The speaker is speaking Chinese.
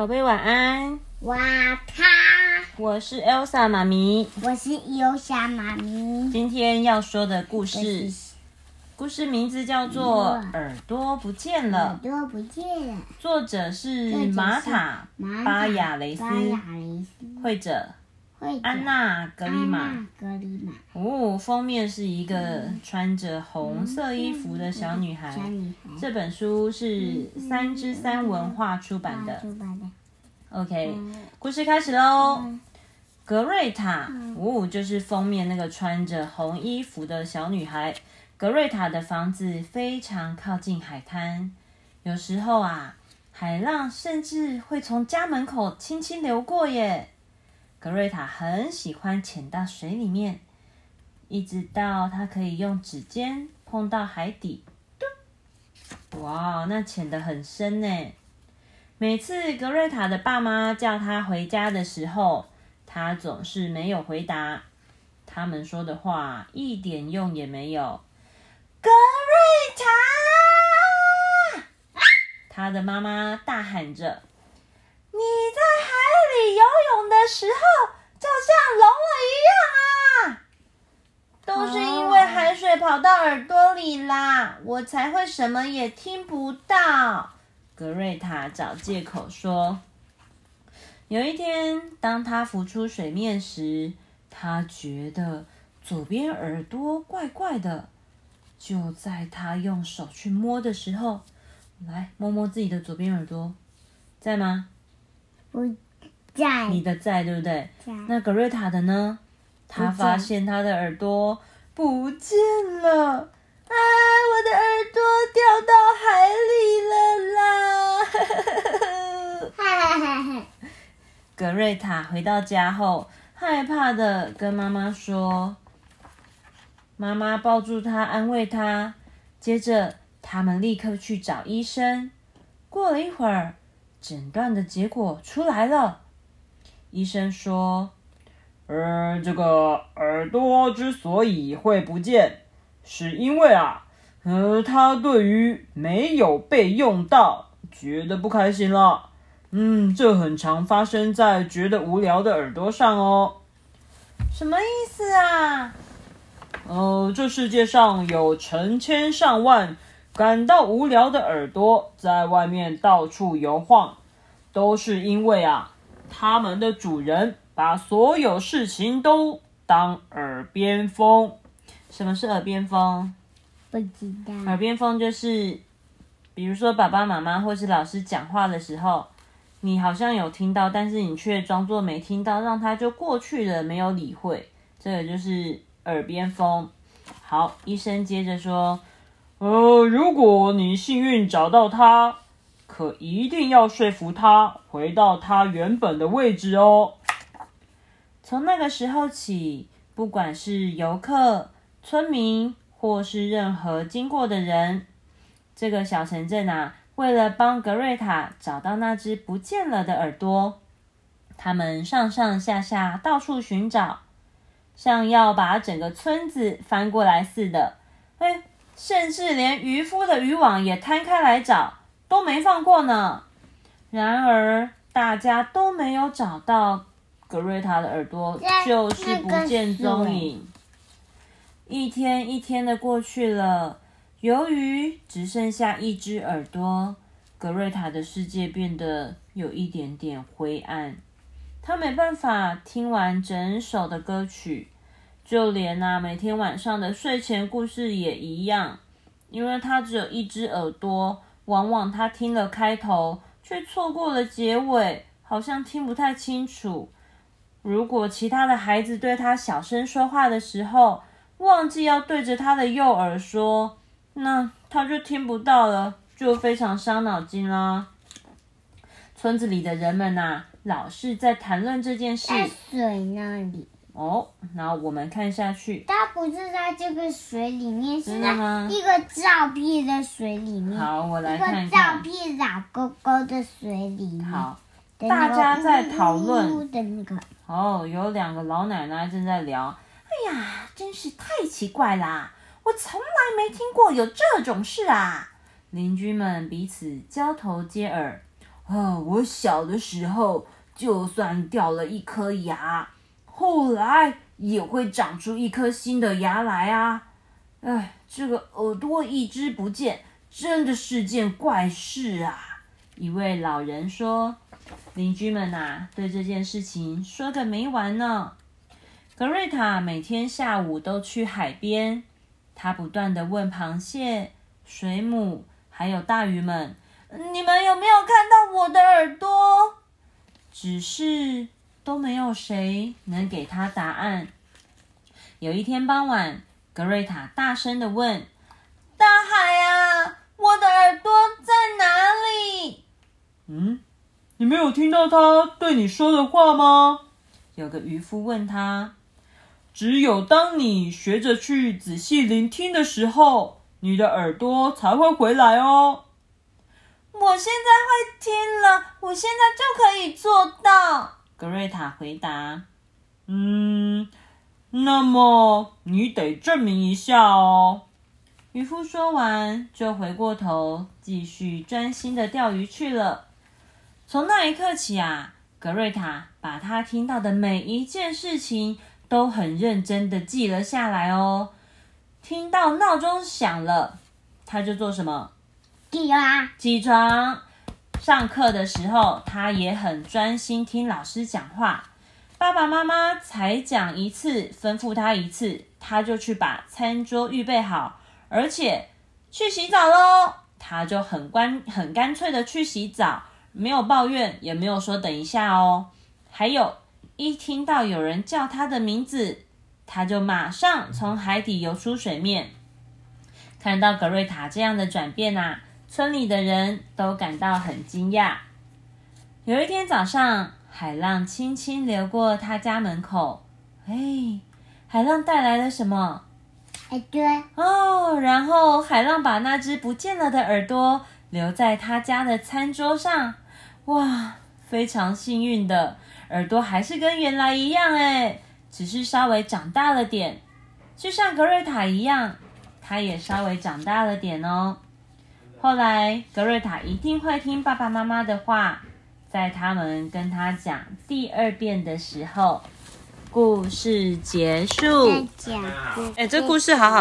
宝贝晚安，哇咔，我是 Elsa 妈咪。我是优莎妈咪。今天要说的故事，故事名字叫做《耳朵不见了耳》，朵不见了。作者是玛塔巴亚雷斯，会者安娜格里安玛。娜格里玛哦，封面是一个穿着红色衣服的小女孩。小女孩这本书是三之三文化出版的。出版的。OK，嗯故事开始喽。格瑞塔，哦，就是封面那个穿着红衣服的小女孩。格瑞塔的房子非常靠近海滩，有时候啊，海浪甚至会从家门口轻轻流过耶。格瑞塔很喜欢潜到水里面，一直到她可以用指尖碰到海底。嘟哇，那潜得很深呢。每次格瑞塔的爸妈叫她回家的时候，她总是没有回答。他们说的话一点用也没有。格瑞塔！她的妈妈大喊着：“你在海里游泳的时候，就像聋了一样啊！都是因为海水跑到耳朵里啦，我才会什么也听不到。”格瑞塔找借口说：“有一天，当他浮出水面时，他觉得左边耳朵怪怪的。就在他用手去摸的时候，来摸摸自己的左边耳朵，在吗？不在你的在，对不对？那格瑞塔的呢？他发现他的耳朵不见了，啊，我的耳朵掉到海里了啦！哈哈哈哈！格瑞塔回到家后，害怕的跟妈妈说：“妈妈抱住他，安慰他。接着，他们立刻去找医生。过了一会儿，诊断的结果出来了。医生说：‘呃，这个耳朵之所以会不见，是因为啊，呃，他对于没有被用到觉得不开心了。’嗯，这很常发生在觉得无聊的耳朵上哦。什么意思啊？呃，这世界上有成千上万感到无聊的耳朵在外面到处游晃，都是因为啊，他们的主人把所有事情都当耳边风。什么是耳边风？不知道。耳边风就是，比如说爸爸妈妈或是老师讲话的时候，你好像有听到，但是你却装作没听到，让它就过去了，没有理会。这个就是耳边风。好，医生接着说，呃，如果你幸运找到它，可一定要说服它回到它原本的位置哦。从那个时候起，不管是游客、村民，或是任何经过的人，这个小城镇啊，为了帮格瑞塔找到那只不见了的耳朵，他们上上下下到处寻找，像要把整个村子翻过来似的。哎，甚至连渔夫的渔网也摊开来找，都没放过呢。然而，大家都没有找到格瑞塔的耳朵，就是不见踪影。一天一天的过去了，由于只剩下一只耳朵，格瑞塔的世界变得有一点点灰暗。他没办法听完整首的歌曲，就连啊每天晚上的睡前故事也一样，因为他只有一只耳朵，往往他听了开头，却错过了结尾，好像听不太清楚。如果其他的孩子对他小声说话的时候，忘记要对着他的右耳说，那他就听不到了，就非常伤脑筋啦。村子里的人们呐、老是在谈论这件事在水那里，哦。然后我们看下去，它不是在这个水里面，是在一个照片的水里面。好，我来一个照看看。片老勾勾的水里面。好，大家在讨论的那个。哦，有两个老奶奶正在聊。哎呀，真是太奇怪啦！我从来没听过有这种事啊！邻居们彼此交头接耳。哦，我小的时候就算掉了一颗牙，后来也会长出一颗新的牙来啊。哎，这个耳朵一只不见，真的是件怪事啊。”一位老人说：“邻居们呐，对这件事情说个没完呢。”格瑞塔每天下午都去海边，他不断的问螃蟹、水母还有大鱼们：“你们有没有看到我的耳朵？”只是都没有谁能给他答案。有一天傍晚，格瑞塔大声的问：“大海啊，我的耳朵在哪里？”嗯，你没有听到他对你说的话吗？有个渔夫问他。只有当你学着去仔细聆听的时候，你的耳朵才会回来哦。我现在会听了，我现在就可以做到。格瑞塔回答。嗯，那么你得证明一下哦。渔夫说完，就回过头继续专心的钓鱼去了。从那一刻起啊，格瑞塔把他听到的每一件事情都很认真的记了下来哦。听到闹钟响了，他就做什么？记啦，起床。上课的时候，他也很专心听老师讲话。爸爸妈妈才讲一次，吩咐他一次，他就去把餐桌预备好，而且去洗澡喽。他就很干很干脆的去洗澡。没有抱怨，也没有说等一下哦。还有，一听到有人叫他的名字，他就马上从海底游出水面。看到格瑞塔这样的转变啊，村里的人都感到很惊讶。有一天早上，海浪轻轻流过他家门口，哎，海浪带来了什么？耳朵，哦，然后海浪把那只不见了的耳朵留在他家的餐桌上。哇，非常幸运的耳朵还是跟原来一样哎，只是稍微长大了点，就像格瑞塔一样，他也稍微长大了点哦。后来格瑞塔一定会听爸爸妈妈的话，在他们跟他讲第二遍的时候，故事结束。再讲。哎，这故事好好。